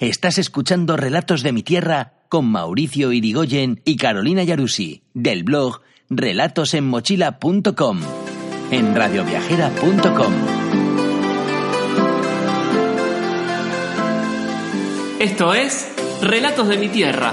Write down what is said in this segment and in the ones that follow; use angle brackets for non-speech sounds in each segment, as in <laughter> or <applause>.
Estás escuchando Relatos de mi tierra con Mauricio Irigoyen y Carolina Yarusi del blog relatosenmochila.com en radioviajera.com. Esto es Relatos de mi tierra,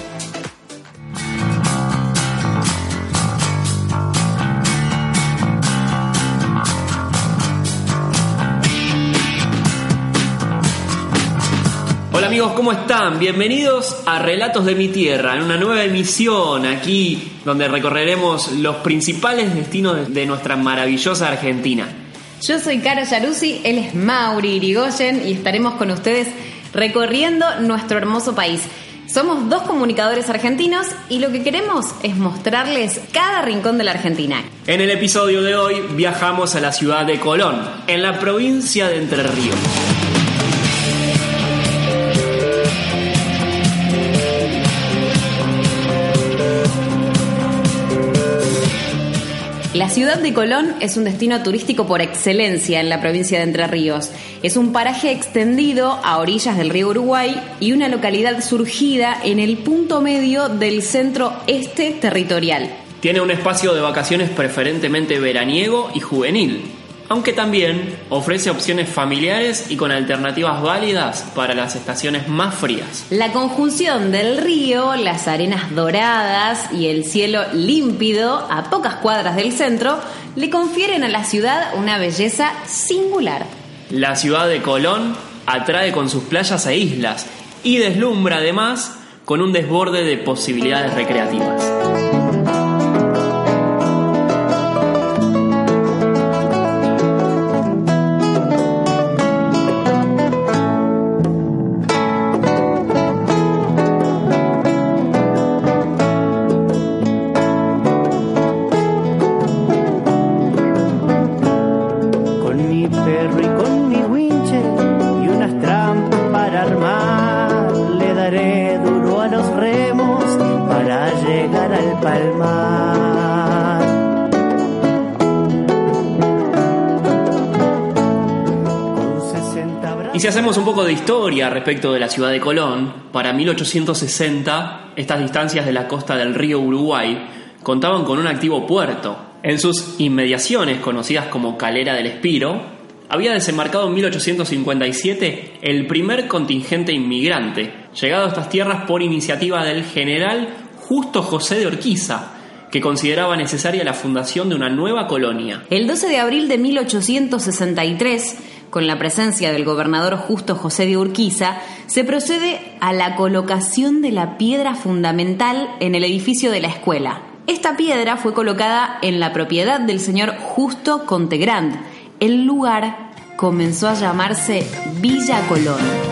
Hola amigos, ¿cómo están? Bienvenidos a Relatos de mi Tierra, en una nueva emisión aquí donde recorreremos los principales destinos de nuestra maravillosa Argentina. Yo soy Caro Yaruzzi, él es Mauri Irigoyen y estaremos con ustedes recorriendo nuestro hermoso país. Somos dos comunicadores argentinos y lo que queremos es mostrarles cada rincón de la Argentina. En el episodio de hoy viajamos a la ciudad de Colón, en la provincia de Entre Ríos. La ciudad de Colón es un destino turístico por excelencia en la provincia de Entre Ríos. Es un paraje extendido a orillas del río Uruguay y una localidad surgida en el punto medio del centro este territorial. Tiene un espacio de vacaciones preferentemente veraniego y juvenil, aunque también ofrece opciones familiares y con alternativas válidas para las estaciones más frías. La conjunción del río, las arenas doradas y el cielo límpido a pocas cuadras del centro le confieren a la ciudad una belleza singular. La ciudad de Colón atrae con sus playas e islas y deslumbra además con un desborde de posibilidades recreativas. Historia respecto de la ciudad de Colón, para 1860 estas distancias de la costa del río Uruguay contaban con un activo puerto. En sus inmediaciones, conocidas como Calera del Espiro, había desembarcado en 1857 el primer contingente inmigrante, llegado a estas tierras por iniciativa del general Justo José de Orquiza, que consideraba necesaria la fundación de una nueva colonia. El 12 de abril de 1863, con la presencia del gobernador Justo José de Urquiza, se procede a la colocación de la piedra fundamental en el edificio de la escuela. Esta piedra fue colocada en la propiedad del señor Justo Contegrand. El lugar comenzó a llamarse Villa Colón.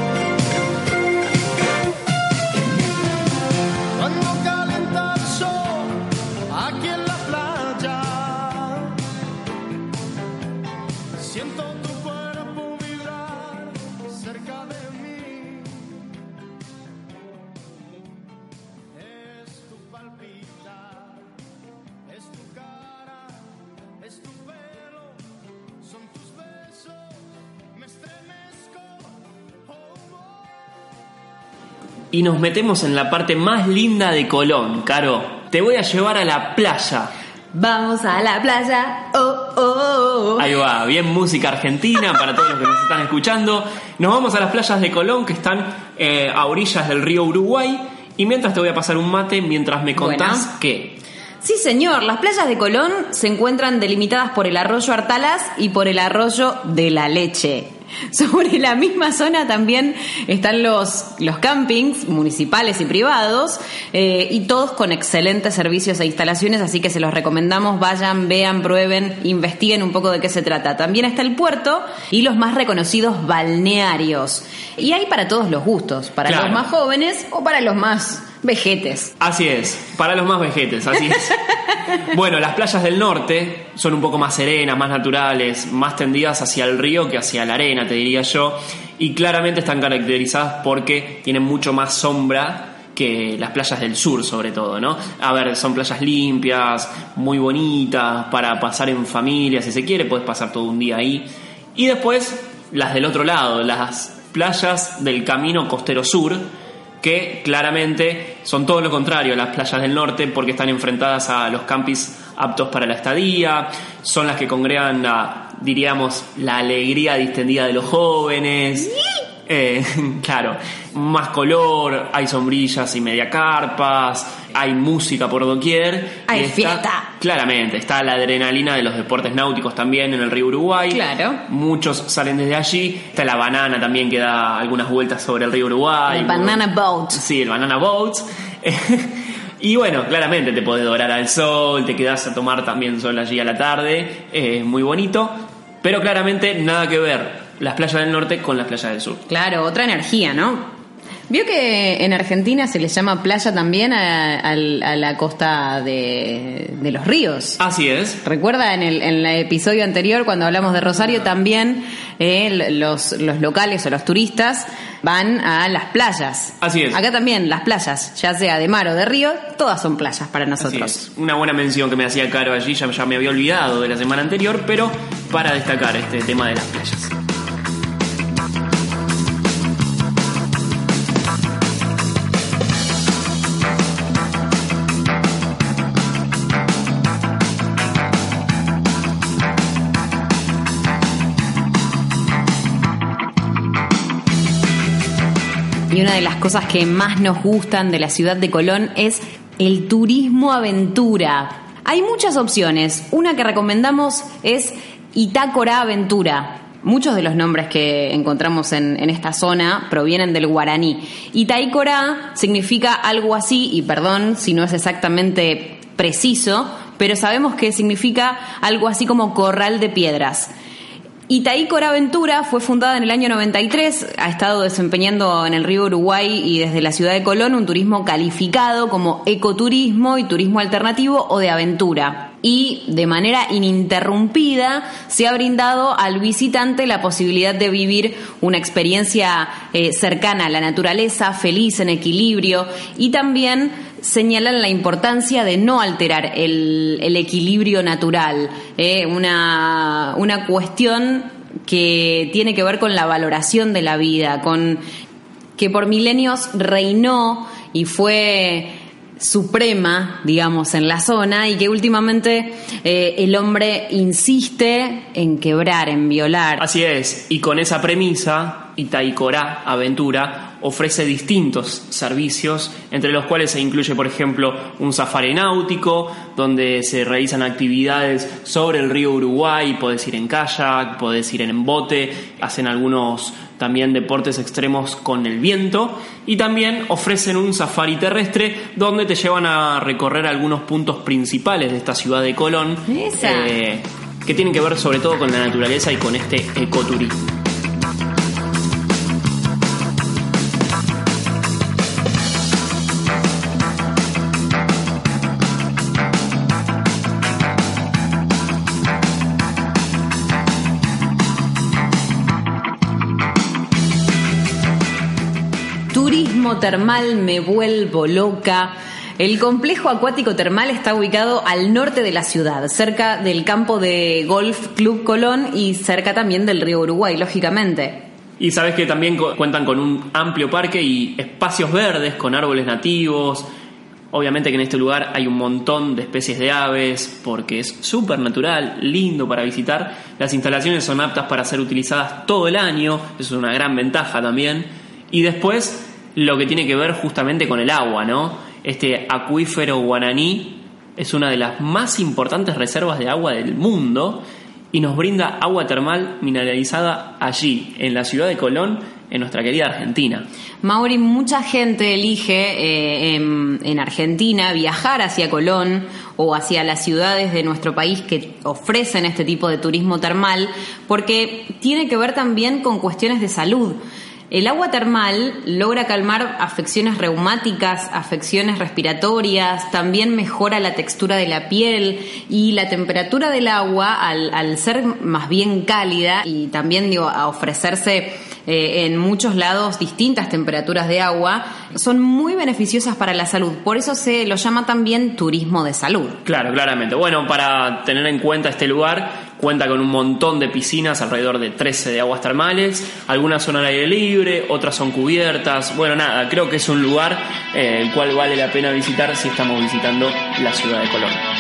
Y nos metemos en la parte más linda de Colón, Caro. Te voy a llevar a la playa. Vamos a la playa. Oh, oh, oh. Ahí va, bien música argentina para todos los que nos están escuchando. Nos vamos a las playas de Colón que están eh, a orillas del río Uruguay. Y mientras te voy a pasar un mate, mientras me contás Bueno. que Sí, señor. Las playas de Colón se encuentran delimitadas por el arroyo Artalas y por el arroyo de la Leche. <laughs> Sobre la misma zona también están los, los campings municipales y privados eh, y todos con excelentes servicios e instalaciones, así que se los recomendamos, vayan, vean, prueben, investiguen un poco de qué se trata. También está el puerto y los más reconocidos balnearios. Y hay para todos los gustos, para Claro. los más jóvenes o para los más vejetes. Así es, para los más vejetes, así es. <laughs> bueno, las playas del norte son un poco más serenas, más naturales, más tendidas hacia el río que hacia la arena, te diría yo, y claramente están caracterizadas porque tienen mucho más sombra que las playas del sur sobre todo, ¿no? A ver, son playas limpias, muy bonitas, para pasar en familia, si se quiere, puedes pasar todo un día ahí. Y después las del otro lado, las playas del camino costero sur, que claramente son todo lo contrario a las playas del norte porque están enfrentadas a los campis aptos para la estadía, son las que congregan la, diríamos, la alegría distendida de los jóvenes. Eh, <laughs> claro, más color, hay sombrillas y media carpas, hay música por doquier. Hay está- fiesta. Claramente, está la adrenalina de los deportes náuticos también en el río Uruguay. Claro. Muchos salen desde allí. Está la banana también que da algunas vueltas sobre el río Uruguay. El banana boat. Sí, el banana boat. <laughs> y bueno, claramente te podés dorar al sol, te quedás a tomar también sol allí a la tarde. Es muy bonito. Pero claramente nada que ver las playas del norte con las playas del sur. Claro, otra energía, ¿no? Vio que en Argentina se le llama playa también a, la costa de, de los ríos. Así es. Recuerda en el, en el episodio anterior cuando hablamos de Rosario también eh, los, los locales o los turistas van a las playas. Así es. Acá también las playas, ya sea de mar o de río, todas son playas para nosotros. Una buena mención que me hacía Caro allí, ya, ya me había olvidado de la semana anterior, pero para destacar este tema de las playas. Y una de las cosas que más nos gustan de la ciudad de Colón es el turismo aventura. Hay muchas opciones. Una que recomendamos es Itácora Aventura. Muchos de los nombres que encontramos en, esta zona provienen del guaraní. Itaícora significa algo así, y perdón si no es exactamente preciso, pero sabemos que significa algo así como corral de piedras. Itaícora Aventura fue fundada en el año 93, ha estado desempeñando en el río Uruguay y desde la ciudad de Colón un turismo calificado como ecoturismo y turismo alternativo o de aventura. Y de manera ininterrumpida se ha brindado al visitante la posibilidad de vivir una experiencia eh, cercana a la naturaleza, feliz, en equilibrio y también señalan la importancia de no alterar el, equilibrio natural, eh, una, una cuestión que tiene que ver con la valoración de la vida, con que por milenios reinó y fue suprema, digamos, en la zona y que últimamente eh, el hombre insiste en quebrar, en violar. Así es, y con esa premisa, Itaicorá Aventura ofrece distintos servicios, entre los cuales se incluye, por ejemplo, un safari náutico, donde se realizan actividades sobre el río Uruguay, podés ir en kayak, podés ir en bote, hacen algunos también deportes extremos con el viento, y también ofrecen un safari terrestre, donde te llevan a recorrer algunos puntos principales de esta ciudad de Colón, eh, que tienen que ver sobre todo con la naturaleza y con este ecoturismo. Termal, me vuelvo loca. El complejo acuático termal está ubicado al norte de la ciudad, cerca del campo de Golf Club Colón y cerca también del río Uruguay, lógicamente. Y sabes que también cuentan con un amplio parque y espacios verdes con árboles nativos. Obviamente que en este lugar hay un montón de especies de aves porque es súper natural, lindo para visitar. Las instalaciones son aptas para ser utilizadas todo el año, eso es una gran ventaja también. Y después lo que tiene que ver justamente con el agua, ¿no? Este acuífero guaraní es una de las más importantes reservas de agua del mundo y nos brinda agua termal mineralizada allí, en la ciudad de Colón, en nuestra querida Argentina. Mauri, mucha gente elige eh, en, en Argentina viajar hacia Colón o hacia las ciudades de nuestro país que ofrecen este tipo de turismo termal porque tiene que ver también con cuestiones de salud. El agua termal logra calmar afecciones reumáticas, afecciones respiratorias, también mejora la textura de la piel y la temperatura del agua al, ser más bien cálida y también digo, a ofrecerse eh, en muchos lados distintas temperaturas de agua, son muy beneficiosas para la salud. Por eso se lo llama también turismo de salud. Claro, claramente. Bueno, para tener en cuenta este lugar, cuenta con un montón de piscinas, alrededor de 13 de aguas termales. Algunas son al aire libre, otras son cubiertas. Bueno, nada, creo que es un lugar eh, el cual vale la pena visitar si estamos visitando la ciudad de Colón.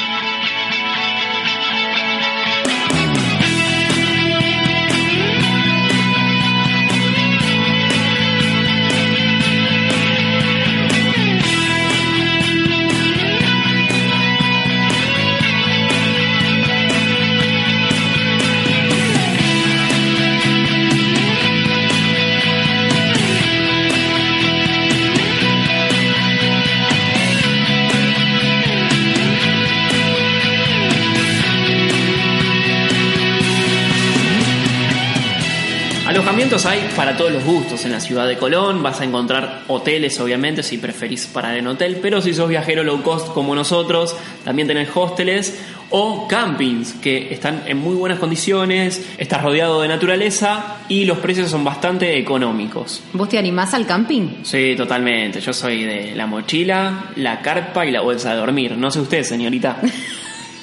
Hay para todos los gustos en la ciudad de Colón. Vas a encontrar hoteles, obviamente, si preferís parar en hotel. Pero si sos viajero low cost como nosotros, también tenés hosteles o campings que están en muy buenas condiciones. Estás rodeado de naturaleza y los precios son bastante económicos. ¿Vos te animás al camping? Sí, totalmente. Yo soy de la mochila, la carpa y la bolsa de dormir. No sé usted, señorita. <laughs>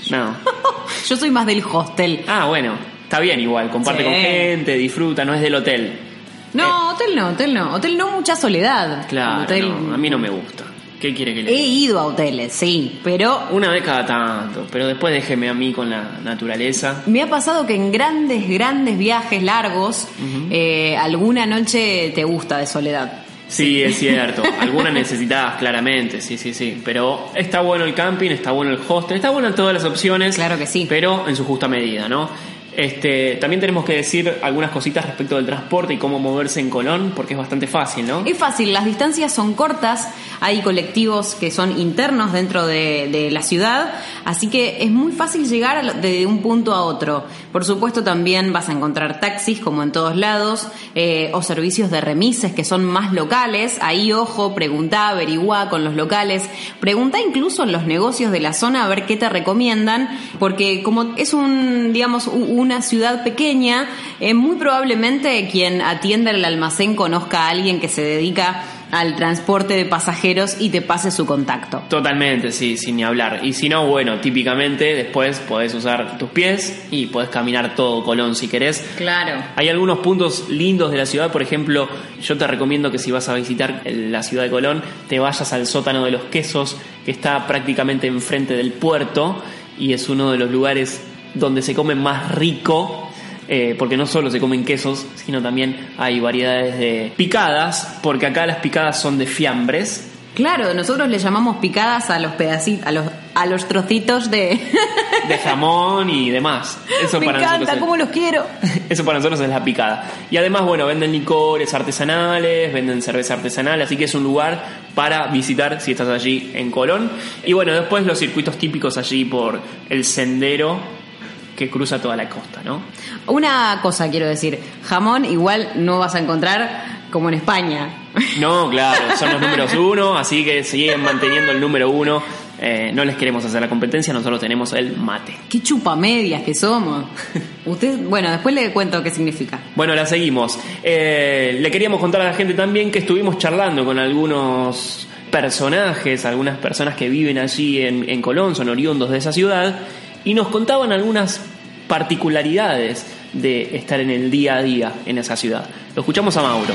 No. Yo soy más del hostel. Ah, bueno. Está bien igual, comparte Sí. con gente, disfruta, no es del hotel. No, hotel no, hotel no. Hotel no, mucha soledad. Claro, Hotel- no, a mí no me gusta. ¿Qué quiere que le He ido a hoteles, sí, pero Una vez cada tanto, pero después déjeme a mí con la naturaleza. me ha pasado que en grandes, grandes viajes largos, eh, alguna noche te gusta de soledad. Sí, es cierto. <laughs> Algunas necesitas, claramente, sí, sí, sí. Pero está bueno el camping, está bueno el hostel, está bueno todas las opciones. Claro que sí. Pero en su justa medida, ¿no? Este, también tenemos que decir algunas cositas respecto del transporte y cómo moverse en Colón, porque es bastante fácil, ¿no? Es fácil, las distancias son cortas, hay colectivos que son internos dentro de, la ciudad, así que es muy fácil llegar de un punto a otro. Por supuesto también vas a encontrar taxis como en todos lados, eh, o servicios de remises que son más locales, ahí ojo, preguntá, averiguá con los locales, preguntá incluso en los negocios de la zona a ver qué te recomiendan, porque como es un, digamos, u- una ciudad pequeña, eh, muy probablemente quien atienda el almacén conozca a alguien que se dedica al transporte de pasajeros y te pase su contacto. Totalmente, sí, sin ni hablar. Y si no, bueno, típicamente después podés usar tus pies y podés caminar todo Colón si querés. Claro. Hay algunos puntos lindos de la ciudad, por ejemplo, yo te recomiendo que si vas a visitar la ciudad de Colón, te vayas al sótano de los quesos, que está prácticamente enfrente del puerto y es uno de los lugares donde se come más rico. eh, porque no solo se comen quesos, sino también hay variedades de picadas, porque acá las picadas son de fiambres, Claro, nosotros le llamamos picadas a los pedacitos, a los, a los trocitos de... de jamón y demás. Eso <laughs> Me para encanta, nosotros es- cómo los quiero. <laughs> Eso para nosotros es la picada. Y además, bueno, venden licores artesanales, venden cerveza artesanal, así que es un lugar para visitar si estás allí en Colón. Y bueno, después los circuitos típicos allí por el sendero que cruza toda la costa, ¿no? Una cosa quiero decir, jamón igual no vas a encontrar como en España. No, claro, son los números uno, así que siguen manteniendo el número uno. Eh, no les queremos hacer la competencia, nosotros tenemos el mate. Qué chupamedias que somos. Usted, bueno, después le cuento qué significa. Bueno, la seguimos. Eh, le queríamos contar a la gente también que estuvimos charlando con algunos personajes, algunas personas que viven allí en, en Colón, son oriundos de esa ciudad, y nos contaban algunas particularidades de estar en el día a día en esa ciudad. Lo escuchamos a Mauro.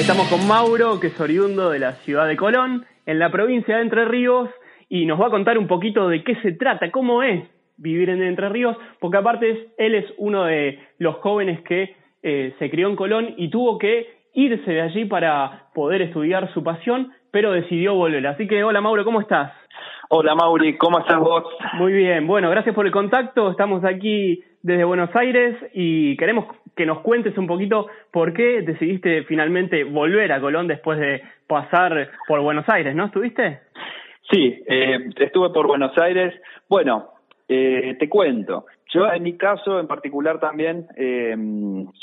Estamos con Mauro, que es oriundo de la ciudad de Colón, en la provincia de Entre Ríos, y nos va a contar un poquito de qué se trata, cómo es vivir en Entre Ríos, porque aparte él es uno de los jóvenes que eh, se crió en Colón y tuvo que irse de allí para poder estudiar su pasión, pero decidió volver. Así que, hola Mauro, ¿cómo estás? Hola Mauri, ¿cómo estás vos? Muy bien, bueno, gracias por el contacto. Estamos aquí desde Buenos Aires y queremos que nos cuentes un poquito por qué decidiste finalmente volver a Colón después de pasar por Buenos Aires, ¿no? ¿Estuviste? Sí, eh, estuve por Buenos Aires. Bueno, eh, te cuento. Yo en mi caso en particular también, eh,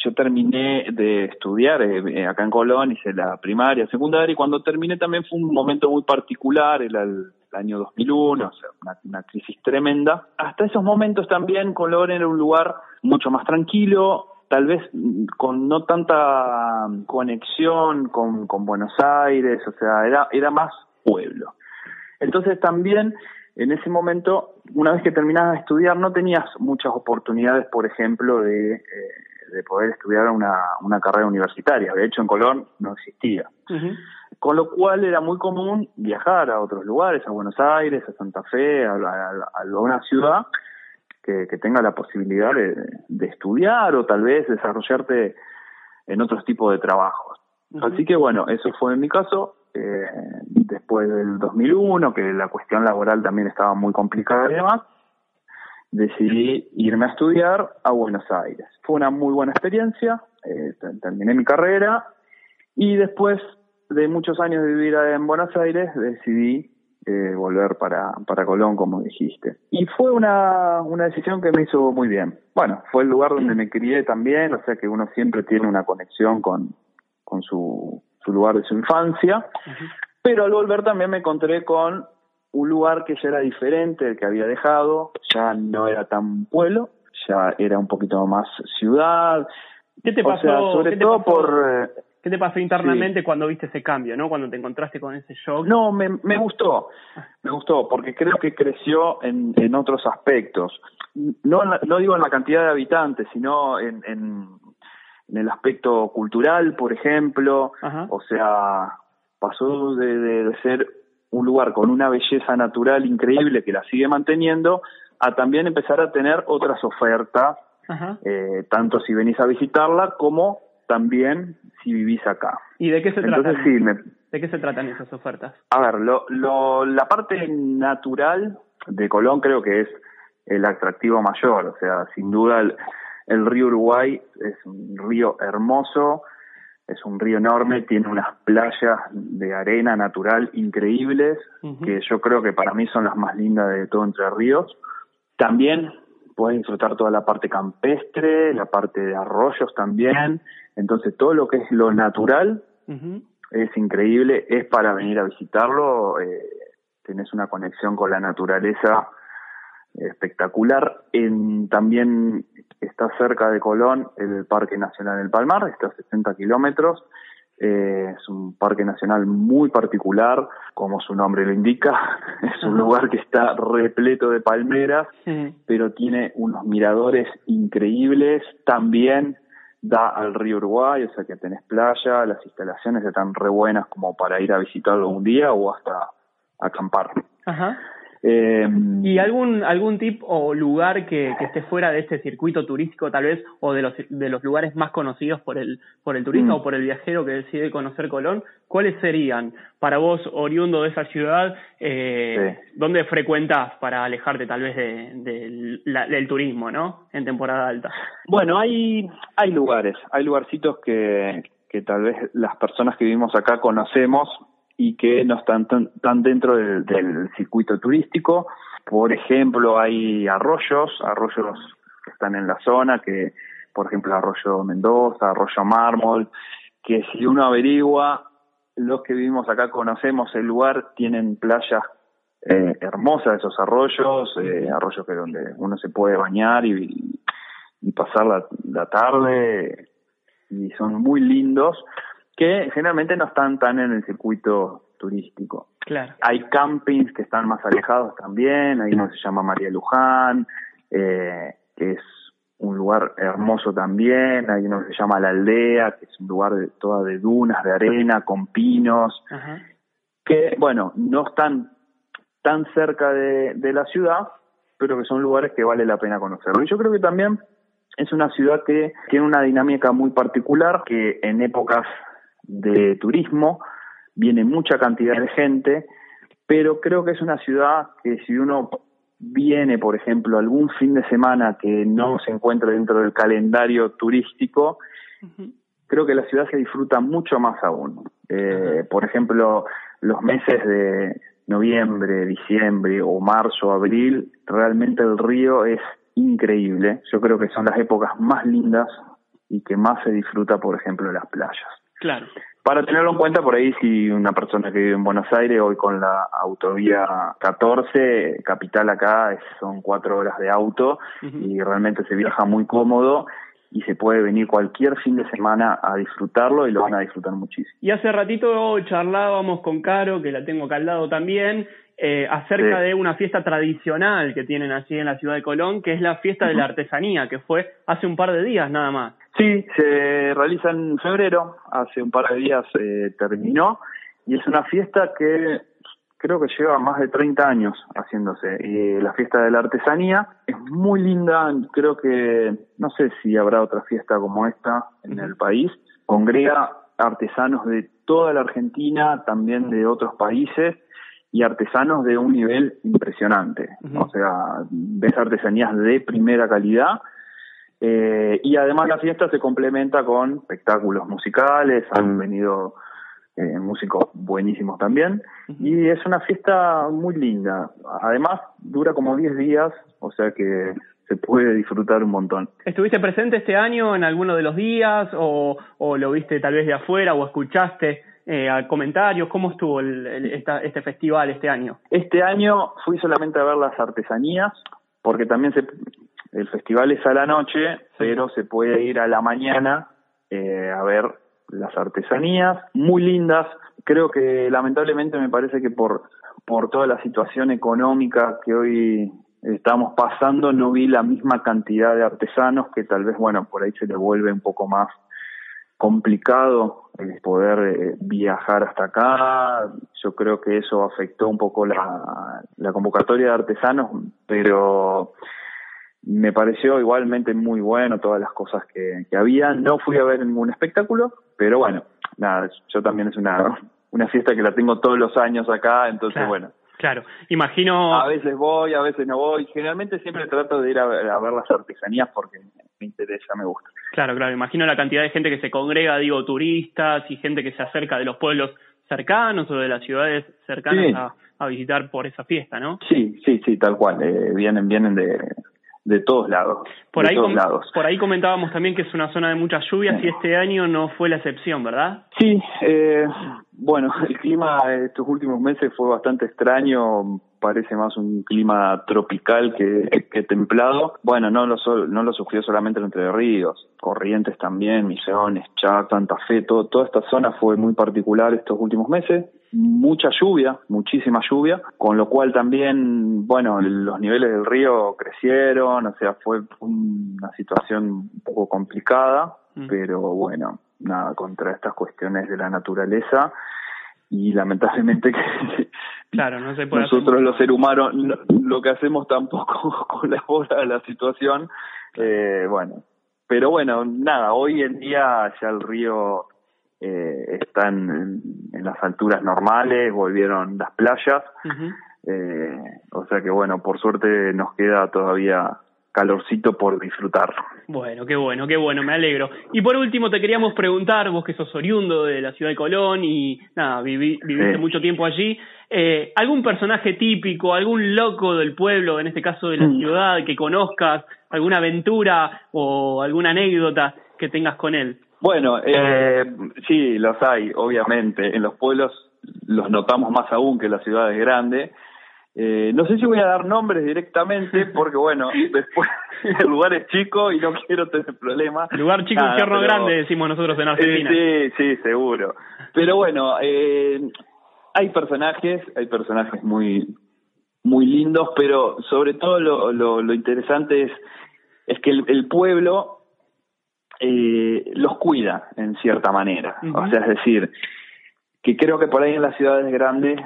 yo terminé de estudiar eh, acá en Colón, hice la primaria, secundaria, y cuando terminé también fue un momento muy particular, era el, año 2001, o sea, una, una, crisis tremenda. Hasta esos momentos también Colón era un lugar mucho más tranquilo, tal vez con no tanta conexión con, con Buenos Aires, o sea, era, era más pueblo. Entonces también en ese momento, una vez que terminabas de estudiar, no tenías muchas oportunidades, por ejemplo, de, eh, de poder estudiar una, una carrera universitaria. De hecho, en Colón no existía. Con lo cual era muy común viajar a otros lugares, a Buenos Aires, a Santa Fe, a, a, a una ciudad que, que, tenga la posibilidad de, de, estudiar o tal vez desarrollarte en otros tipos de trabajos. Así que bueno, eso fue en mi caso eh, después del 2001, que la cuestión laboral también estaba muy complicada y demás, decidí irme a estudiar a Buenos Aires. Fue una muy buena experiencia, eh, terminé mi carrera y después de muchos años de vivir en Buenos Aires decidí eh, volver para, para Colón, como dijiste. Y fue una, una decisión que me hizo muy bien. Bueno, fue el lugar donde me crié también, o sea que uno siempre tiene una conexión con, con su su lugar de su infancia, pero al volver también me encontré con un lugar que ya era diferente del que había dejado, ya no era tan pueblo, ya era un poquito más ciudad. ¿Qué te pasó? sobre todo por... Eh, ¿Qué te pasó internamente cuando viste ese cambio, no? Cuando te encontraste con ese shock. No, me, me gustó, me gustó, porque creo que creció en, en otros aspectos. No, no digo en la cantidad de habitantes, sino en, en, en el aspecto cultural, por ejemplo, Ajá. o sea, pasó de, de, de, ser un lugar con una belleza natural increíble que la sigue manteniendo, a también empezar a tener otras ofertas, eh, tanto si venís a visitarla como también si vivís acá. ¿Y de qué se Entonces, tratan? Sí, me... ¿De qué se tratan esas ofertas? A ver, lo, lo, la parte natural de Colón creo que es el atractivo mayor, o sea, sin duda el, el río Uruguay es un río hermoso, es un río enorme, tiene unas playas de arena natural increíbles, uh -huh. que yo creo que para mí son las más lindas de todo Entre Ríos. También puedes disfrutar toda la parte campestre, la parte de arroyos también. Entonces todo lo que es lo natural uh -huh. es increíble, es para venir a visitarlo, eh, tenés una conexión con la naturaleza espectacular. En, también está cerca de Colón el Parque Nacional del Palmar, está a 60 kilómetros. Eh, es un parque nacional muy particular, como su nombre lo indica. <laughs> Es un lugar que está repleto de palmeras, sí. pero tiene unos miradores increíbles. También da al río Uruguay, o sea que tenés playa, las instalaciones están re buenas como para ir a visitarlo un día o hasta acampar. Ajá. Eh, ¿Y algún algún tip o lugar que, que esté fuera de este circuito turístico tal vez o de los de los lugares más conocidos por el por el turista mm. o por el viajero que decide conocer Colón? ¿Cuáles serían para vos oriundo de esa ciudad? Eh, sí. ¿Dónde frecuentas para alejarte tal vez de, de la, del turismo, no? En temporada alta. Bueno, hay hay lugares, hay lugarcitos que que tal vez las personas que vivimos acá conocemos y que no están tan, tan dentro del, circuito turístico. Por ejemplo, hay arroyos, arroyos que están en la zona, que por ejemplo Arroyo Mendoza, Arroyo Mármol, que si uno averigua, los que vivimos acá conocemos el lugar, tienen playas eh, hermosas esos arroyos, eh, arroyos que donde uno se puede bañar y, pasar la tarde y son muy lindos que generalmente no están tan en el circuito turístico. Claro. Hay campings que están más alejados también, hay uno que se llama María Luján, eh, que es un lugar hermoso también, hay uno que se llama La Aldea, que es un lugar de, toda de dunas, de arena, con pinos, que, bueno, no están tan cerca de, de la ciudad, pero que son lugares que vale la pena conocerlo. Y yo creo que también es una ciudad que tiene una dinámica muy particular, que en épocas de turismo viene mucha cantidad de gente, pero creo que es una ciudad que si uno viene, por ejemplo, algún fin de semana que no se encuentra dentro del calendario turístico, creo que la ciudad se disfruta mucho más aún. Eh, por ejemplo, los meses de noviembre, diciembre o marzo, abril, realmente el río es increíble. Yo creo que son las épocas más lindas y que más se disfruta, por ejemplo, en las playas. Claro. Para tenerlo en cuenta, por ahí si una persona que vive en Buenos Aires, hoy con la autovía 14, capital acá son cuatro horas de auto y realmente se viaja muy cómodo y se puede venir cualquier fin de semana a disfrutarlo y lo van a disfrutar muchísimo. Y hace ratito charlábamos con Caro, que la tengo acá al lado también, eh, acerca de una fiesta tradicional que tienen allí en la ciudad de Colón, que es la fiesta de la artesanía, que fue hace un par de días nada más. Sí, se realiza en febrero, hace un par de días eh, terminó, y es una fiesta que creo que lleva más de 30 años haciéndose. Y la fiesta de la artesanía es muy linda, creo que no sé si habrá otra fiesta como esta en el país. Congrega artesanos de toda la Argentina, también de otros países y artesanos de un nivel impresionante. O sea, ves artesanías de primera calidad. Eh, y además la fiesta se complementa con espectáculos musicales, han venido eh, músicos buenísimos también, y es una fiesta muy linda. Además, dura como 10 días, o sea que se puede disfrutar un montón. ¿Estuviste presente este año en alguno de los días o, o lo viste tal vez de afuera o escuchaste eh, comentarios? ¿Cómo estuvo el, este festival este año? Este año fui solamente a ver las artesanías, porque también se, el festival es a la noche, pero se puede ir a la mañana eh, a ver las artesanías, muy lindas. Creo que lamentablemente me parece que por, por toda la situación económica que hoy estamos pasando, no vi la misma cantidad de artesanos que tal vez, bueno, por ahí se le vuelve un poco más complicado el poder eh, viajar hasta acá. Yo creo que eso afectó un poco la, la convocatoria de artesanos, pero me pareció igualmente muy bueno todas las cosas que, que había. No fui a ver ningún espectáculo, pero bueno, nada, yo también es una, una fiesta que la tengo todos los años acá, entonces bueno. Claro, imagino. A veces voy, a veces no voy. Generalmente siempre trato de ir a ver, a ver las artesanías porque me interesa, me gusta. Claro, claro. Imagino la cantidad de gente que se congrega, digo, turistas y gente que se acerca de los pueblos cercanos o de las ciudades cercanas a, a, visitar por esa fiesta, ¿no? Sí, sí, sí, tal cual. Eh, vienen, vienen de, de todos lados. Por, ahí, lados. por ahí comentábamos también que es una zona de muchas lluvias y este año no fue la excepción, ¿verdad? Sí, eh, bueno, <laughs> el clima estos últimos meses fue bastante extraño, parece más un clima tropical que, que templado. Bueno, no lo, no lo sufrió solamente el Entre Ríos, Corrientes también, Misiones, Chac, Santa Fe, todo, toda esta zona fue muy particular estos últimos meses mucha lluvia, muchísima lluvia, con lo cual también, bueno, los niveles del río crecieron, o sea, fue una situación un poco complicada, mm. pero bueno, nada, contra estas cuestiones de la naturaleza. Y lamentablemente que <laughs> claro, no se nosotros los seres humanos lo que hacemos tampoco <laughs> colabora a la situación, eh, bueno, pero bueno, nada, hoy en día ya el río eh, están en, las alturas normales, volvieron las playas, eh, o sea que bueno, por suerte nos queda todavía calorcito por disfrutar. Bueno, qué bueno, qué bueno, me alegro. Y por último te queríamos preguntar, vos que sos oriundo de la ciudad de Colón y nada, viviste mucho tiempo allí, eh, algún personaje típico, algún loco del pueblo, en este caso de la mm. ciudad, que conozcas, alguna aventura o alguna anécdota que tengas con él. Bueno, eh, sí, los hay, obviamente. En los pueblos los notamos más aún que en las ciudades grandes. Eh, no sé si voy a dar nombres directamente <laughs> porque, bueno, después <laughs> el lugar es chico y no quiero tener problemas. Lugar chico, y infierno grande, decimos nosotros en Argentina. Sí, sí, seguro. Pero bueno, eh, hay personajes, hay personajes muy muy lindos, pero sobre todo lo, lo, lo interesante es, es que el, el pueblo eh, los cuida en cierta manera. O sea, es decir, que creo que por ahí en las ciudades grandes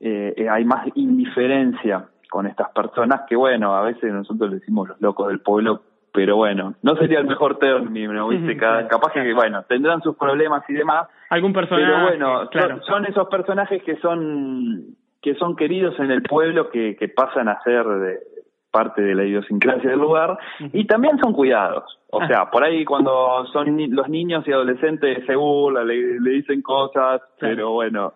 eh, eh, hay más indiferencia con estas personas que, bueno, a veces nosotros le decimos los locos del pueblo, pero bueno, no sería el mejor término, ¿viste? Capaz que, bueno, tendrán sus problemas y demás, algún personaje. Pero bueno, claro. son, son esos personajes que son que son queridos en el pueblo, que, que pasan a ser de, parte de la idiosincrasia del lugar, y también son cuidados. O Ah. sea, por ahí cuando son ni- los niños y adolescentes se burlan, le, le dicen cosas, pero bueno,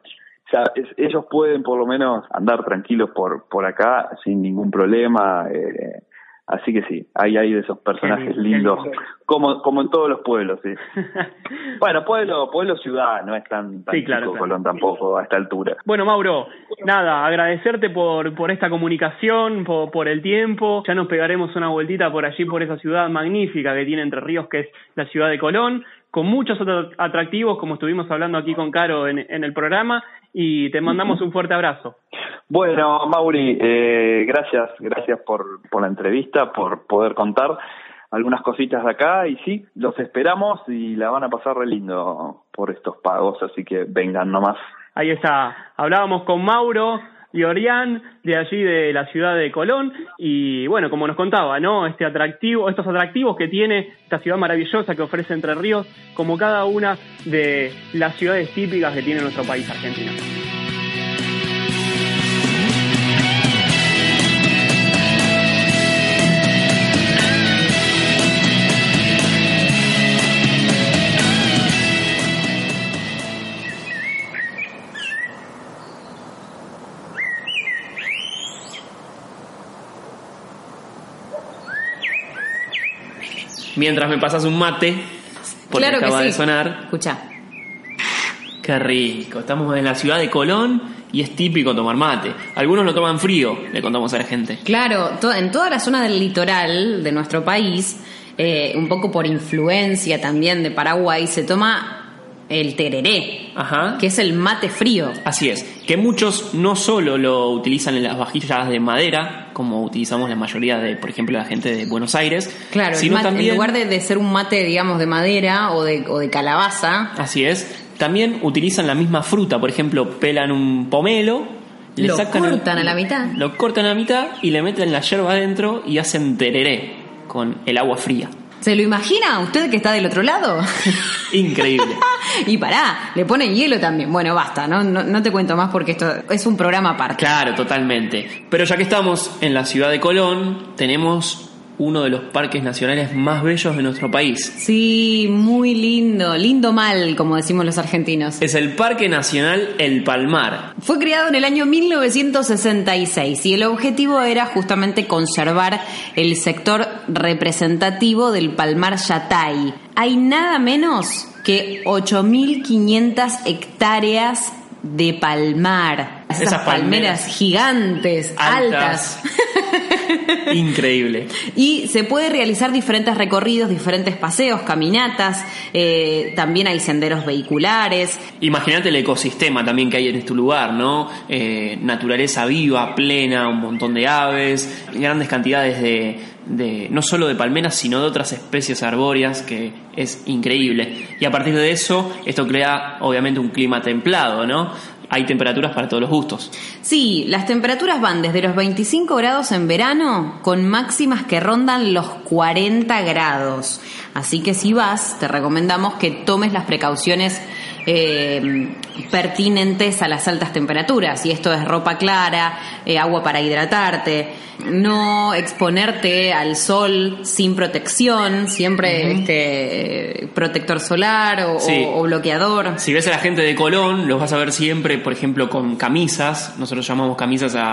ya es- ellos pueden por lo menos andar tranquilos por, por acá sin ningún problema. eh, así que sí, ahí hay de esos personajes lindo, lindos, lindo. como, como en todos los pueblos, sí. <laughs> Bueno, pueblo, pueblo ciudad, no es tan, tan Sí, claro, chico claro. Colón tampoco a esta altura. Bueno, Mauro, nada, agradecerte por, por esta comunicación, por, por el tiempo. Ya nos pegaremos una vueltita por allí, por esa ciudad magnífica que tiene Entre Ríos, que es la ciudad de Colón, con muchos otros atractivos, como estuvimos hablando aquí con Caro en, en el programa, y te mandamos un fuerte abrazo. Bueno, Mauri, eh, gracias, gracias por, por la entrevista, por poder contar algunas cositas de acá y sí, los esperamos y la van a pasar re lindo por estos pagos, así que vengan nomás. Ahí está, hablábamos con Mauro y Orián de allí de la ciudad de Colón y bueno, como nos contaba, ¿no? Este atractivo, estos atractivos que tiene esta ciudad maravillosa que ofrece Entre Ríos, como cada una de las ciudades típicas que tiene nuestro país argentino. Mientras me pasas un mate, porque claro acaba que sí. de sonar. Escucha. Qué rico. Estamos en la ciudad de Colón y es típico tomar mate. Algunos lo toman frío, le contamos a la gente. Claro, to- en toda la zona del litoral de nuestro país, eh, un poco por influencia también de Paraguay, se toma el tereré, Ajá. que es el mate frío. Así es, que muchos no solo lo utilizan en las vajillas de madera, como utilizamos la mayoría de, por ejemplo, la gente de Buenos Aires, Claro, sino mate- también, en lugar de, de ser un mate, digamos, de madera o de, o de calabaza, así es, también utilizan la misma fruta, por ejemplo, pelan un pomelo, le Lo sacan el- cortan a la mitad. lo cortan a la mitad y le meten la yerba adentro y hacen tereré con el agua fría. ¿Se lo imagina usted que está del otro lado? <laughs> Increíble. <laughs> y pará, le ponen hielo también. Bueno, basta, ¿no? No, no te cuento más porque esto es un programa aparte. Claro, totalmente. Pero ya que estamos en la ciudad de Colón, tenemos uno de los parques nacionales más bellos de nuestro país. Sí, muy lindo, lindo mal, como decimos los argentinos. Es el Parque Nacional El Palmar. Fue creado en el año 1966 y el objetivo era justamente conservar el sector representativo del Palmar Yatay. Hay nada menos que 8.500 hectáreas de palmar. Esas, Esas palmeras, palmeras gigantes, altas. <laughs> Increíble. Y se puede realizar diferentes recorridos, diferentes paseos, caminatas, eh, también hay senderos vehiculares. Imagínate el ecosistema también que hay en este lugar, ¿no? Eh, naturaleza viva, plena, un montón de aves, grandes cantidades de, de, no solo de palmeras, sino de otras especies arbóreas, que es increíble. Y a partir de eso, esto crea obviamente un clima templado, ¿no? Hay temperaturas para todos los gustos. Sí, las temperaturas van desde los 25 grados en verano con máximas que rondan los 40 grados. Así que si vas, te recomendamos que tomes las precauciones eh, pertinentes a las altas temperaturas. Y esto es ropa clara, eh, agua para hidratarte, no exponerte al sol sin protección, siempre este protector solar o, Sí. o- o bloqueador. Si ves a la gente de Colón, los vas a ver siempre, por ejemplo, con camisas. Nosotros llamamos camisas a,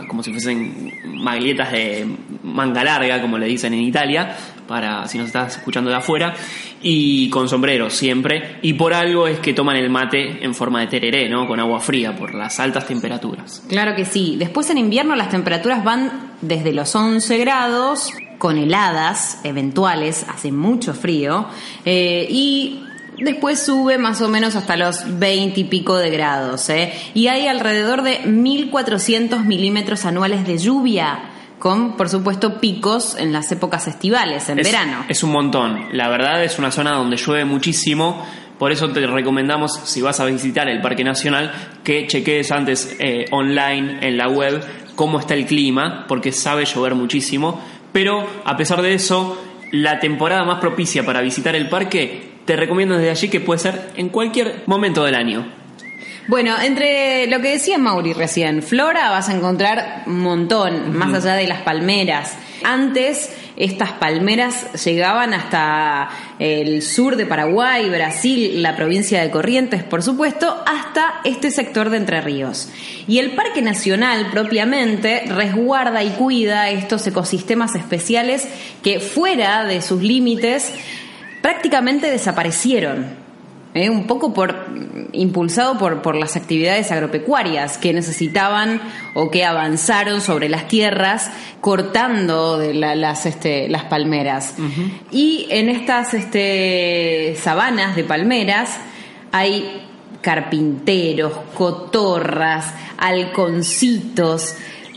a- como si fuesen maglietas de manga larga, como le dicen en Italia, para si nos estás escuchando de afuera, y con sombreros siempre. Y por algo es que toman el mate en forma de tereré, ¿no? Con agua fría, por las altas temperaturas. Claro que sí. Después en invierno las temperaturas van desde los 11 grados, con heladas eventuales, hace mucho frío, eh, y después sube más o menos hasta los 20 y pico de grados. ¿eh? Y hay alrededor de 1.400 milímetros anuales de lluvia, con, por supuesto, picos en las épocas estivales, en es, verano. Es un montón. La verdad es una zona donde llueve muchísimo. Por eso te recomendamos, si vas a visitar el Parque Nacional, que chequees antes eh, online en la web cómo está el clima, porque sabe llover muchísimo. Pero a pesar de eso, la temporada más propicia para visitar el parque te recomiendo desde allí que puede ser en cualquier momento del año. Bueno, entre lo que decía Mauri recién, flora vas a encontrar un montón, más allá de las palmeras. Antes estas palmeras llegaban hasta el sur de Paraguay, Brasil, la provincia de Corrientes, por supuesto, hasta este sector de Entre Ríos. Y el Parque Nacional propiamente resguarda y cuida estos ecosistemas especiales que fuera de sus límites prácticamente desaparecieron. ¿Eh? un poco por impulsado por, por las actividades agropecuarias que necesitaban o que avanzaron sobre las tierras cortando de la- las, este, las palmeras. Y en estas este, sabanas de palmeras hay carpinteros, cotorras, halconcitos,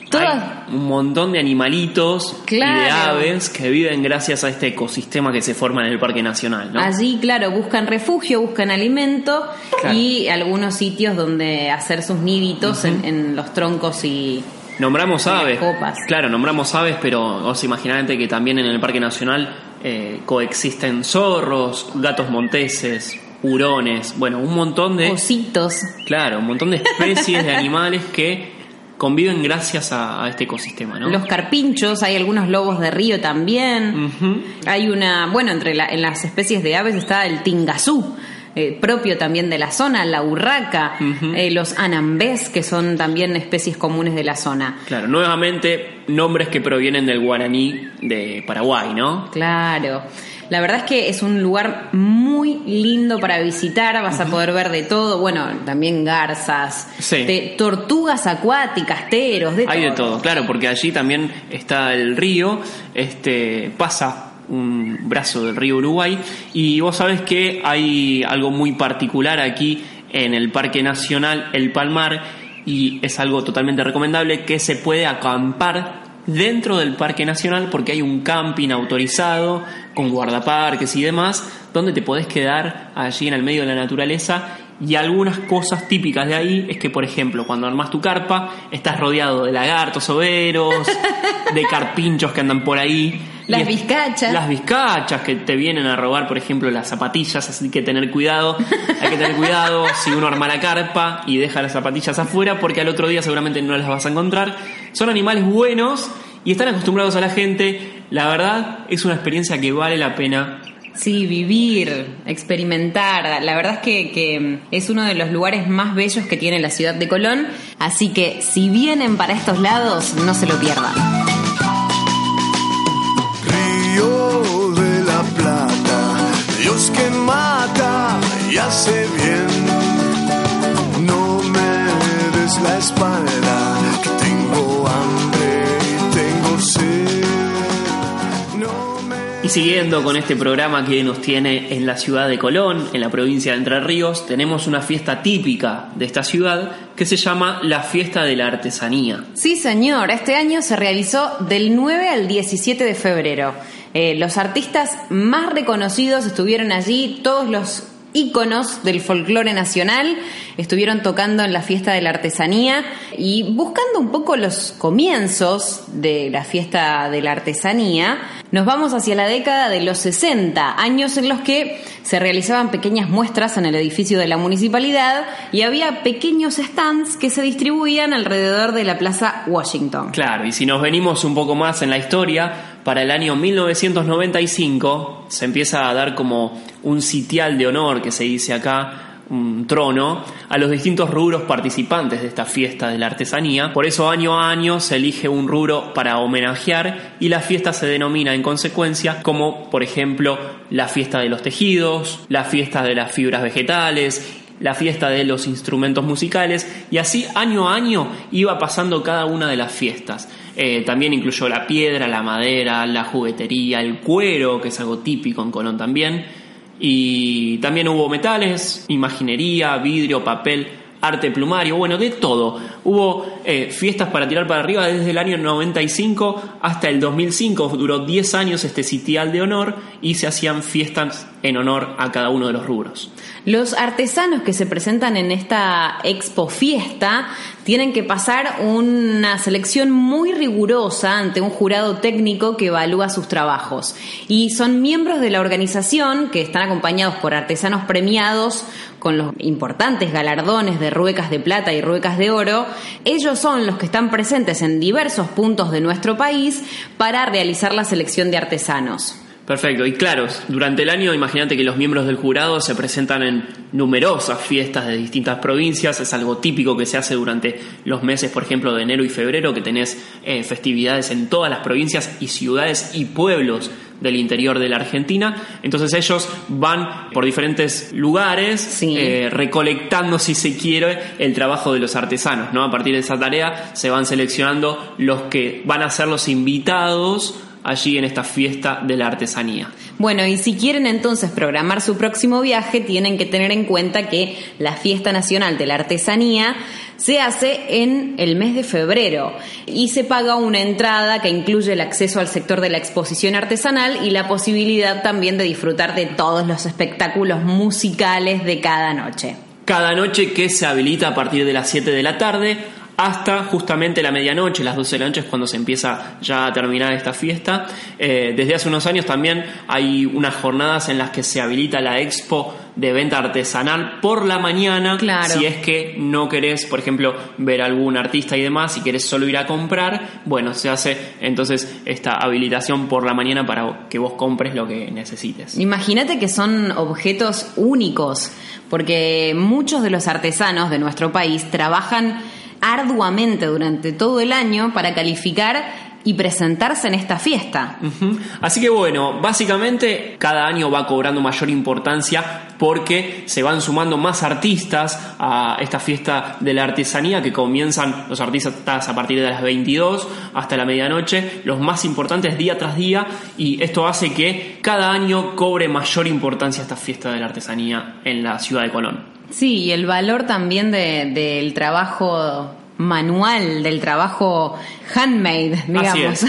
todas... Hay un montón de animalitos y de aves que viven gracias a este ecosistema que se forma en el Parque Nacional, ¿no? Allí, claro, buscan refugio, buscan alimento Claro. y algunos sitios donde hacer sus niditos en, en los troncos y... Nombramos aves. copas. Claro, nombramos aves, pero os imaginate que también en el Parque Nacional eh, coexisten zorros, gatos monteses, hurones, bueno, un montón de... Ositos. Claro, un montón de especies de <laughs> animales que conviven gracias a, a este ecosistema, ¿no? Los carpinchos, hay algunos lobos de río también. Hay una, bueno, entre la- en las especies de aves está el tingazú, eh, propio también de la zona, la urraca, eh, los anambés, que son también especies comunes de la zona. Claro, nuevamente nombres que provienen del guaraní de Paraguay, ¿no? Claro. La verdad es que es un lugar muy lindo para visitar, vas a poder ver de todo, bueno, también garzas, Sí. tortugas acuáticas, teros, de Hay todo. de todo, claro, porque allí también está el río, este pasa un brazo del río Uruguay y vos sabés que hay algo muy particular aquí en el Parque Nacional El Palmar y es algo totalmente recomendable que se puede acampar dentro del Parque Nacional porque hay un camping autorizado con guardaparques y demás donde te podés quedar allí en el medio de la naturaleza y algunas cosas típicas de ahí es que, por ejemplo, cuando armas tu carpa, estás rodeado de lagartos overos, <laughs> de carpinchos que andan por ahí. Las vizcachas. Las vizcachas que te vienen a robar, por ejemplo, las zapatillas, así que tener cuidado. Hay que tener cuidado si uno arma la carpa y deja las zapatillas afuera, porque al otro día seguramente no las vas a encontrar. Son animales buenos y están acostumbrados a la gente. La verdad, es una experiencia que vale la pena Sí, vivir, experimentar. La verdad es que, es uno de los lugares más bellos que tiene la ciudad de Colón. Así que si vienen para estos lados, no se lo pierdan. Río de la Plata, Dios que mata y hace bien. No me des la espalda, Siguiendo con este programa que nos tiene en la ciudad de Colón, en la provincia de Entre Ríos, tenemos una fiesta típica de esta ciudad que se llama la Fiesta de la Artesanía. Sí, señor. Este año se realizó del 9 al 17 de febrero. Eh, los artistas más reconocidos estuvieron allí, todos los íconos del folclore nacional estuvieron tocando en la fiesta de la artesanía y buscando un poco los comienzos de la fiesta de la artesanía, nos vamos hacia la década de los 60, años en los que se realizaban pequeñas muestras en el edificio de la municipalidad y había pequeños stands que se distribuían alrededor de la Plaza Washington. Claro, y si nos venimos un poco más en la historia, para el año 1995 se empieza a dar como un sitial de honor que se dice acá, un trono, a los distintos rubros participantes de esta fiesta de la artesanía. Por eso año a año se elige un rubro para homenajear y la fiesta se denomina en consecuencia como, por ejemplo, la fiesta de los tejidos, la fiesta de las fibras vegetales, la fiesta de los instrumentos musicales y así año a año iba pasando cada una de las fiestas. Eh, también incluyó la piedra, la madera, la juguetería, el cuero, que es algo típico en Colón también. Y también hubo metales, imaginería, vidrio, papel, arte plumario, bueno, de todo. Hubo eh, fiestas para tirar para arriba desde el año 95 hasta el 2005. Duró 10 años este sitial de honor y se hacían fiestas en honor a cada uno de los rubros. Los artesanos que se presentan en esta expo fiesta tienen que pasar una selección muy rigurosa ante un jurado técnico que evalúa sus trabajos. Y son miembros de la organización que están acompañados por artesanos premiados con los importantes galardones de ruecas de plata y ruecas de oro. Ellos son los que están presentes en diversos puntos de nuestro país para realizar la selección de artesanos. Perfecto, y claro, durante el año imagínate que los miembros del jurado se presentan en numerosas fiestas de distintas provincias, es algo típico que se hace durante los meses, por ejemplo, de enero y febrero, que tenés eh, festividades en todas las provincias y ciudades y pueblos del interior de la Argentina. Entonces ellos van por diferentes lugares eh, recolectando, si se quiere, el trabajo de los artesanos. ¿no? A partir de esa tarea se van seleccionando los que van a ser los invitados allí en esta fiesta de la artesanía. Bueno, y si quieren entonces programar su próximo viaje, tienen que tener en cuenta que la fiesta nacional de la artesanía se hace en el mes de febrero y se paga una entrada que incluye el acceso al sector de la exposición artesanal y la posibilidad también de disfrutar de todos los espectáculos musicales de cada noche. Cada noche que se habilita a partir de las 7 de la tarde hasta justamente la medianoche, las 12 de la noche es cuando se empieza ya a terminar esta fiesta. Eh, desde hace unos años también hay unas jornadas en las que se habilita la expo de venta artesanal por la mañana. Claro. Si es que no querés, por ejemplo, ver algún artista y demás, si querés solo ir a comprar, bueno, se hace entonces esta habilitación por la mañana para que vos compres lo que necesites. Imagínate que son objetos únicos, porque muchos de los artesanos de nuestro país trabajan arduamente durante todo el año para calificar y presentarse en esta fiesta. Así que bueno, básicamente cada año va cobrando mayor importancia porque se van sumando más artistas a esta fiesta de la artesanía que comienzan los artistas a partir de las 22 hasta la medianoche, los más importantes día tras día y esto hace que cada año cobre mayor importancia esta fiesta de la artesanía en la ciudad de Colón. Sí, y el valor también del trabajo manual, del trabajo handmade, digamos.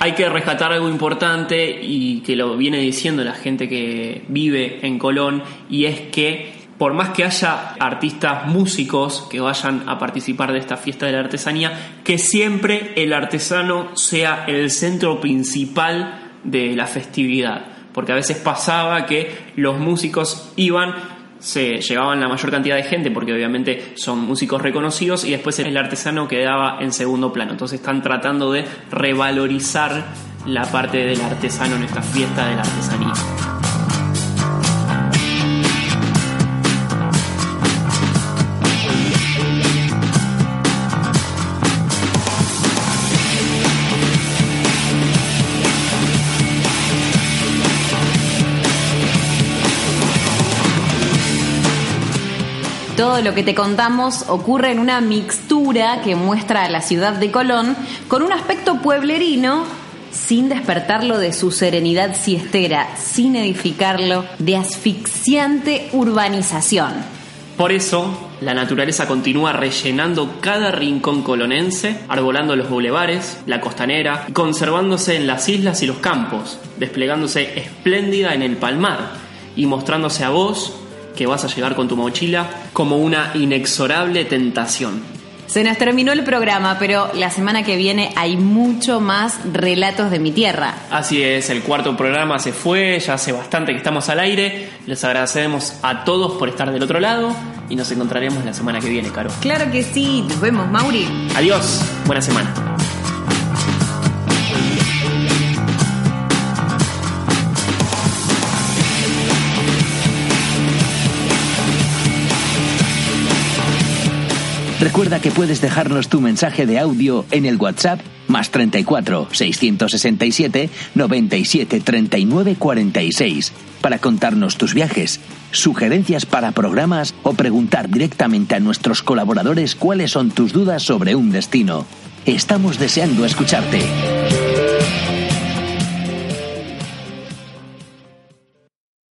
Hay que rescatar algo importante y que lo viene diciendo la gente que vive en Colón y es que por más que haya artistas músicos que vayan a participar de esta fiesta de la artesanía, que siempre el artesano sea el centro principal de la festividad. Porque a veces pasaba que los músicos iban se llevaban la mayor cantidad de gente porque obviamente son músicos reconocidos y después el artesano quedaba en segundo plano. Entonces están tratando de revalorizar la parte del artesano en esta fiesta de la artesanía. Todo lo que te contamos ocurre en una mixtura que muestra a la ciudad de Colón con un aspecto pueblerino sin despertarlo de su serenidad siestera, sin edificarlo de asfixiante urbanización. Por eso, la naturaleza continúa rellenando cada rincón colonense, arbolando los bulevares, la costanera, conservándose en las islas y los campos, desplegándose espléndida en el palmar y mostrándose a vos que vas a llegar con tu mochila como una inexorable tentación. Se nos terminó el programa, pero la semana que viene hay mucho más relatos de mi tierra. Así es, el cuarto programa se fue, ya hace bastante que estamos al aire. Les agradecemos a todos por estar del otro lado y nos encontraremos la semana que viene, Caro. Claro que sí, nos vemos, Mauri. Adiós, buena semana. Recuerda que puedes dejarnos tu mensaje de audio en el WhatsApp más 34 667 97 39 46 para contarnos tus viajes, sugerencias para programas o preguntar directamente a nuestros colaboradores cuáles son tus dudas sobre un destino. Estamos deseando escucharte.